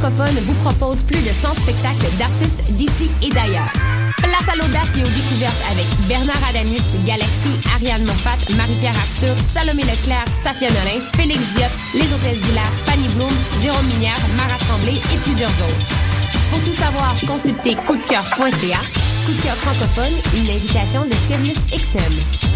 francophone vous propose plus de 100 spectacles d'artistes d'ici et d'ailleurs. Place à l'audace et aux découvertes avec Bernard Adamus, Galaxy, Ariane Moffat, Marie-Pierre Arthur, Salomé Leclerc, Safia Nolin, Félix Diop, Les Hôtesses d'Hilaire, Fanny Bloom, Jérôme Minière, Marat Tremblay et plusieurs autres. Pour tout savoir, consultez coupdecoeur.ca. Coup de cœur francophone, une invitation de Sirius XM.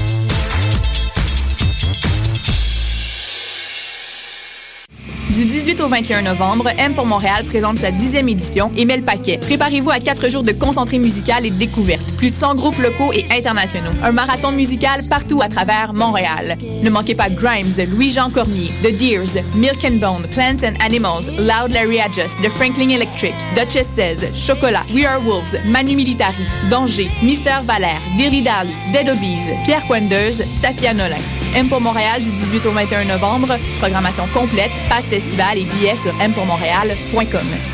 Du 18 au 21 novembre, M pour Montréal présente sa dixième édition et met le paquet. Préparez-vous à quatre jours de concentré musical et de découverte. Plus de 100 groupes locaux et internationaux. Un marathon musical partout à travers Montréal. Ne manquez pas Grimes, Louis-Jean Cormier, The Deers, Milk and Bone, Plants and Animals, Loud Larry Adjust, The Franklin Electric, Duchess 16, Chocolat, We Are Wolves, Manu Militari, Danger, Mister Valère, Dally, Dead Obies, Pierre Quendeuse, Safia Nolin. M pour Montréal du 18 au 21 novembre. Programmation complète, passe festival et billets sur mpourmontréal.com.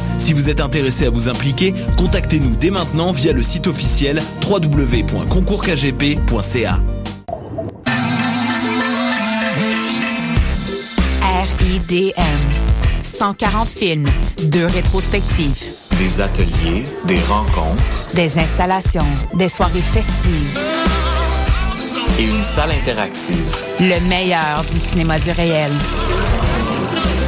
Si vous êtes intéressé à vous impliquer, contactez-nous dès maintenant via le site officiel www.concoursKGP.ca. RIDM. 140 films, deux rétrospectives, Des ateliers, des rencontres des installations, des soirées festives, et une salle interactive. le meilleur du cinéma du réel.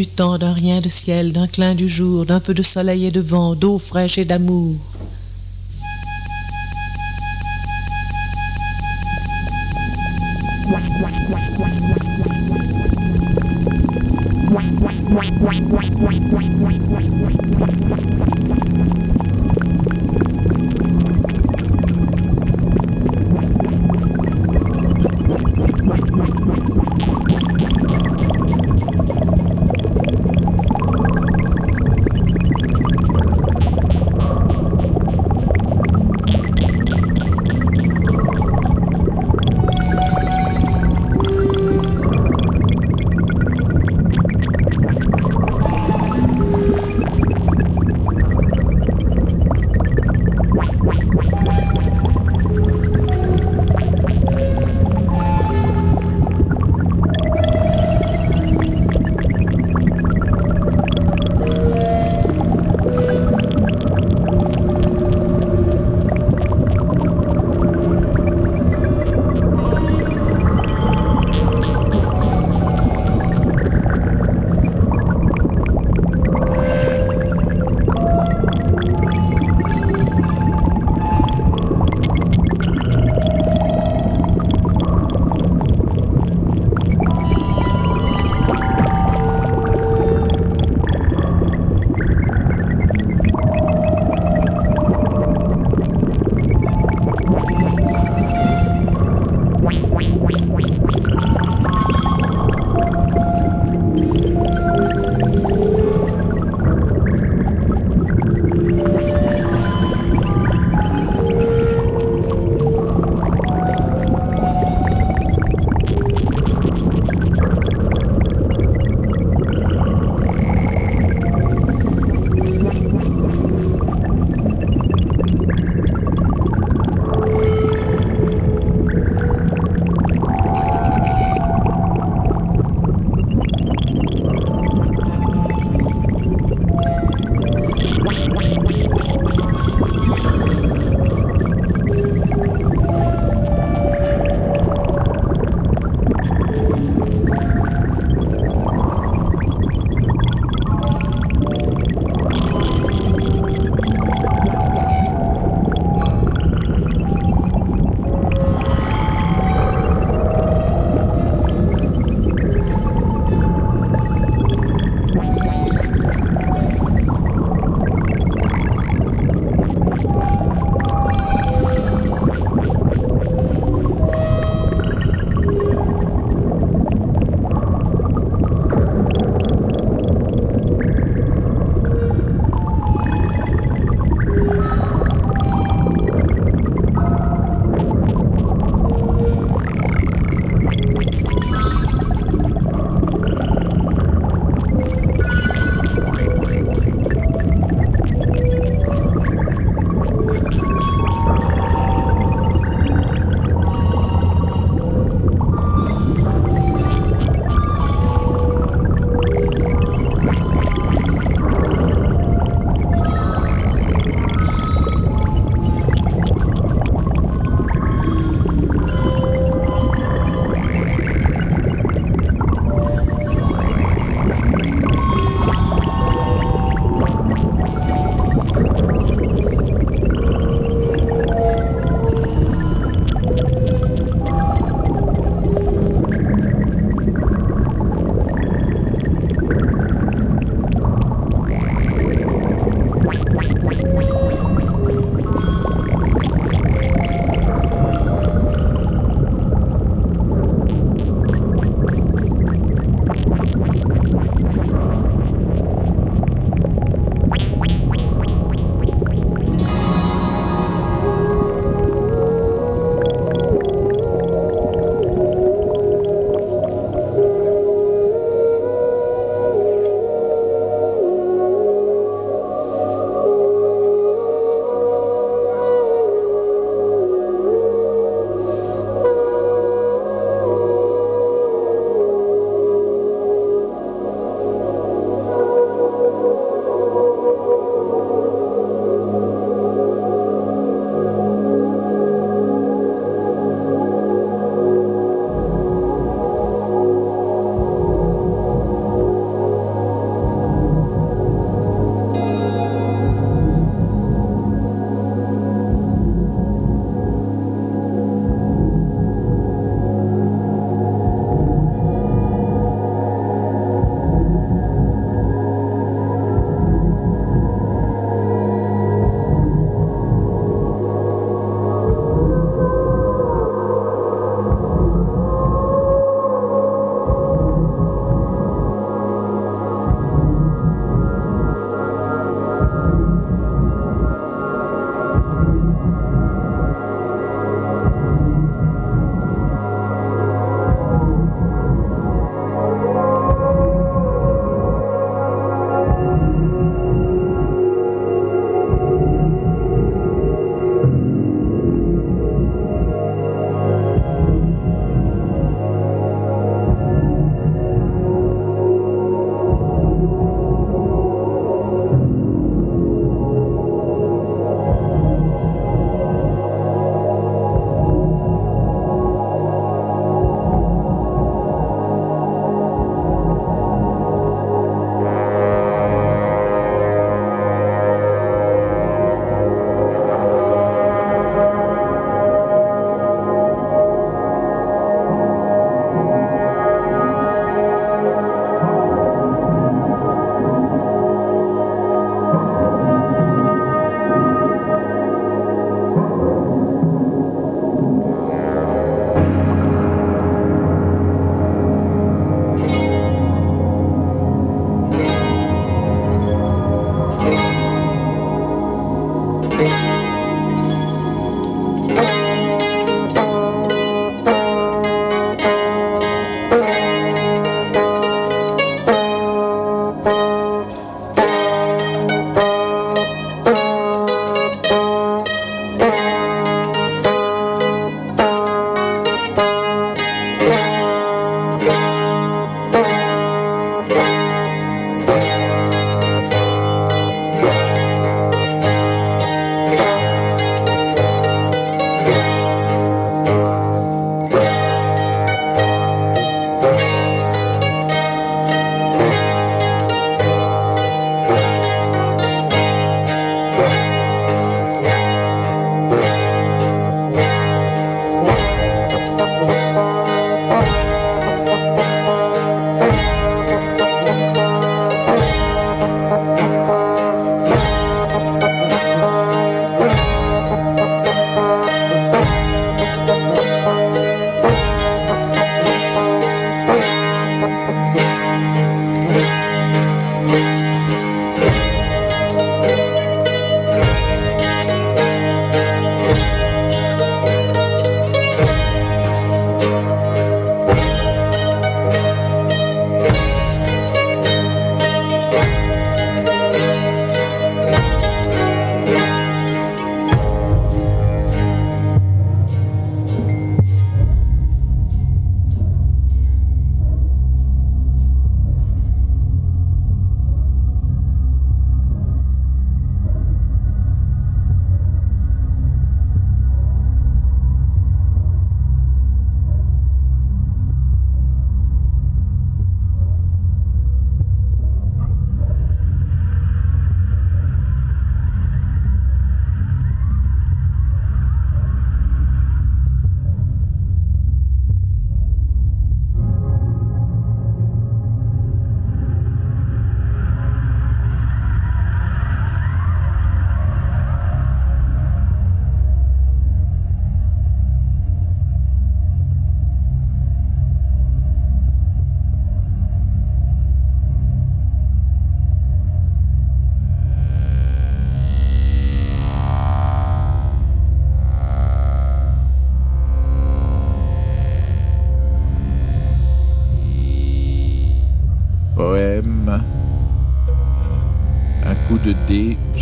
du temps, d'un rien de ciel, d'un clin du jour, d'un peu de soleil et de vent, d'eau fraîche et d'amour.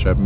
I've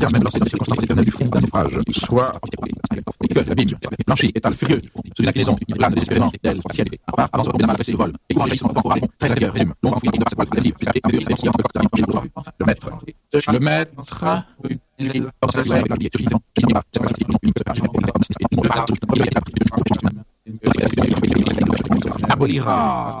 bien même lorsque les circonstances du fond d'un naufrage, soit que l'abîme, étale, furieux, sous une plane désespérément, partielle, à part, avance de main pressée, vol, et jaillissement temporal, très ailleurs, résume, long enfoui, de des sillons, le maître, le maître, abolira.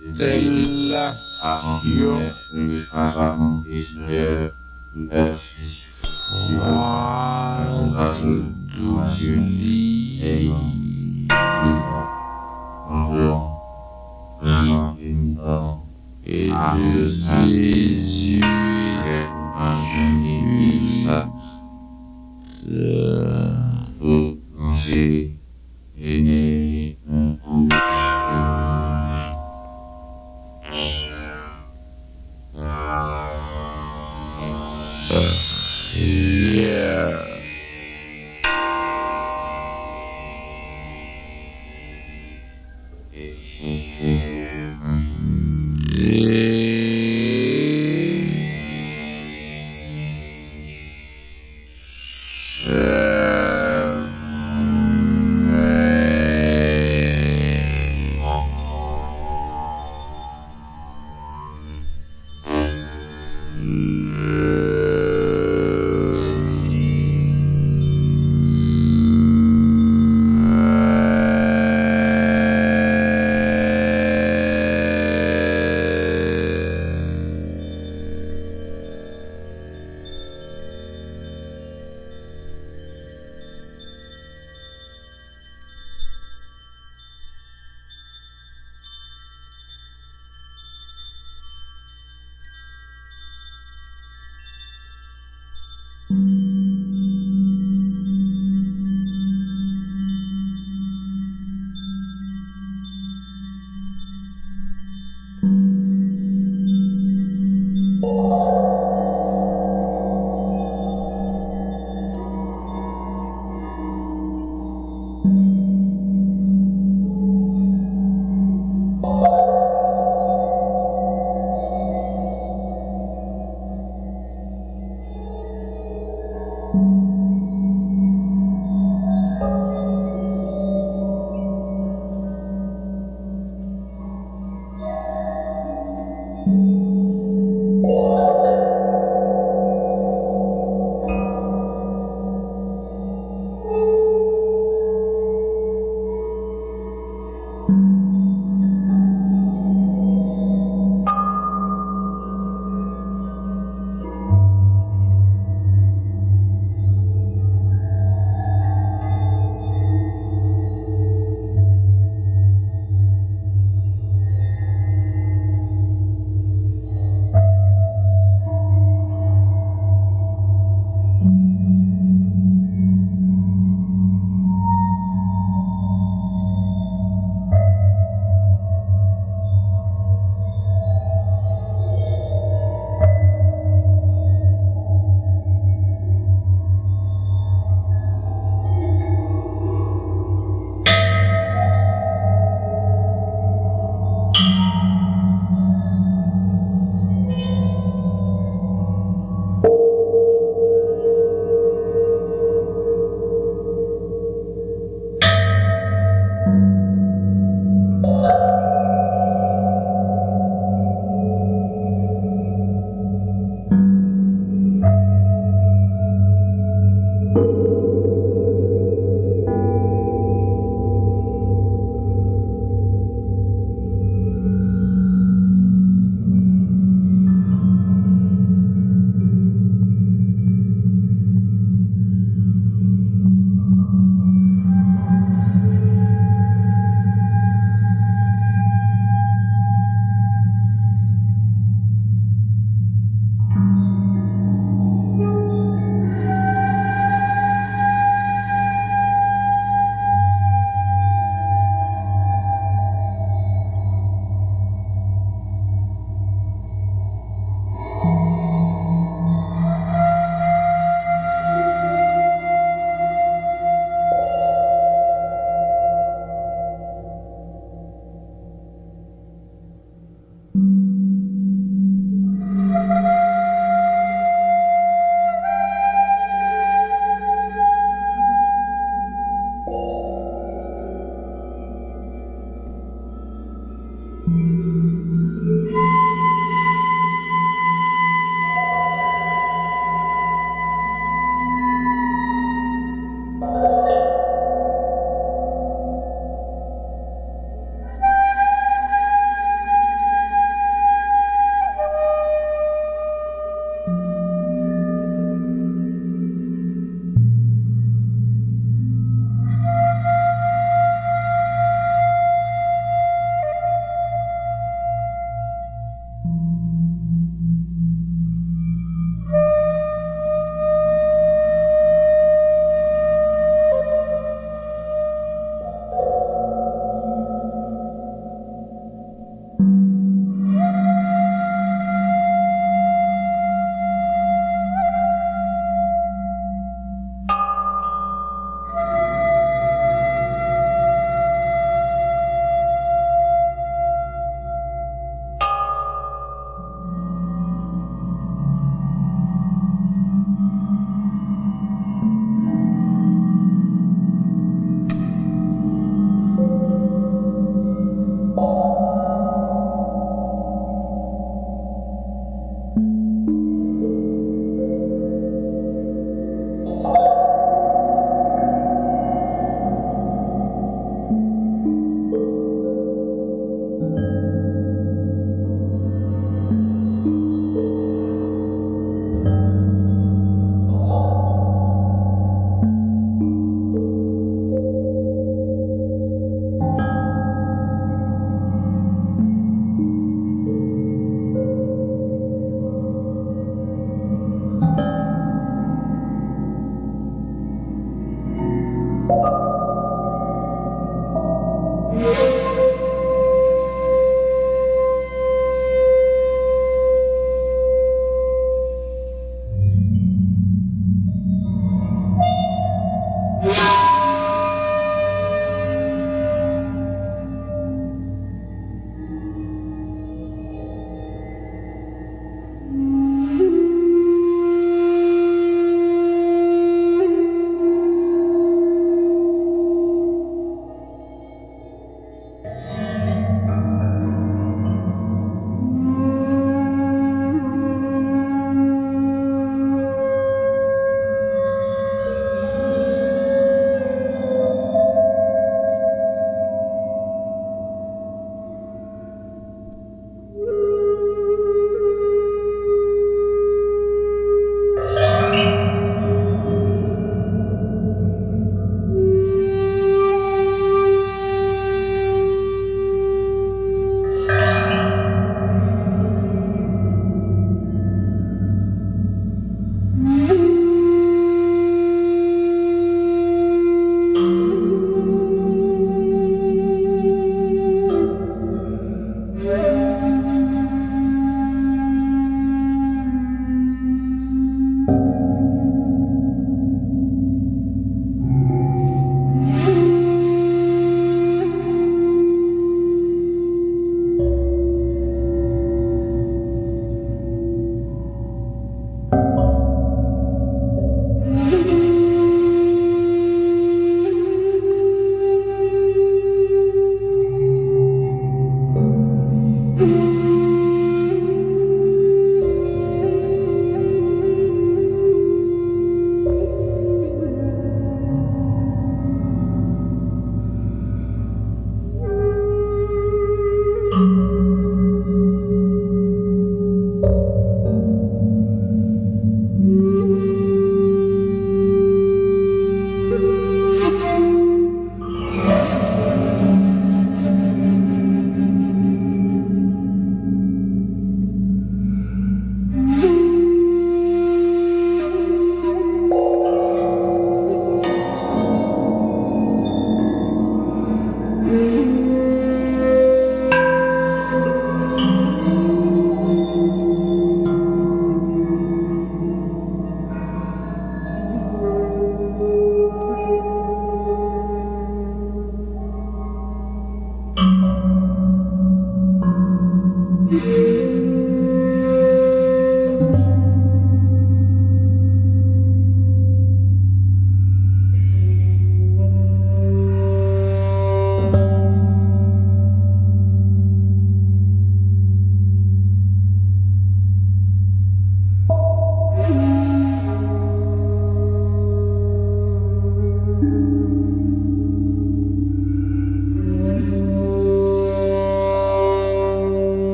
constellation froide d'oubli et de Jésus Yeah.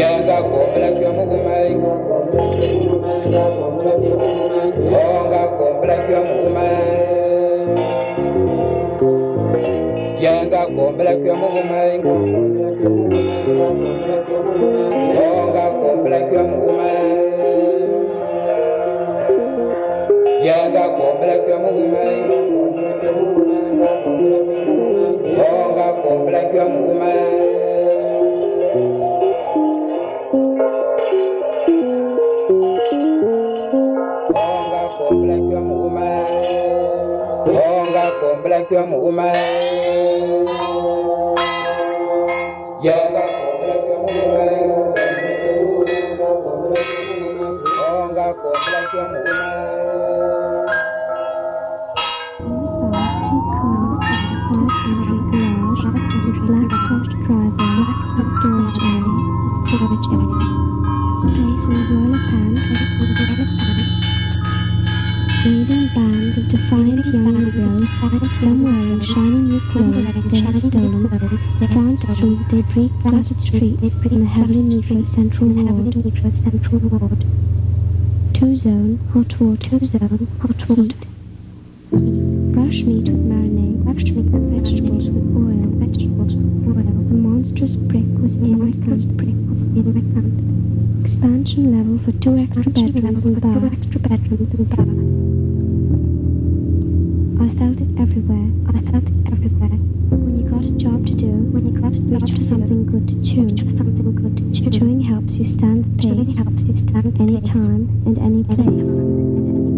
Yanga kompla kyomugumai Yanga kompla kyomugumai Yanga kompla kyomugumai Yanga kompla kyomugumai Yanga kompla kyomugumai Yanga kompla kyomugumai streets in the heavily metro central ward. Two zone, hot water, two zone, hot water. And any place.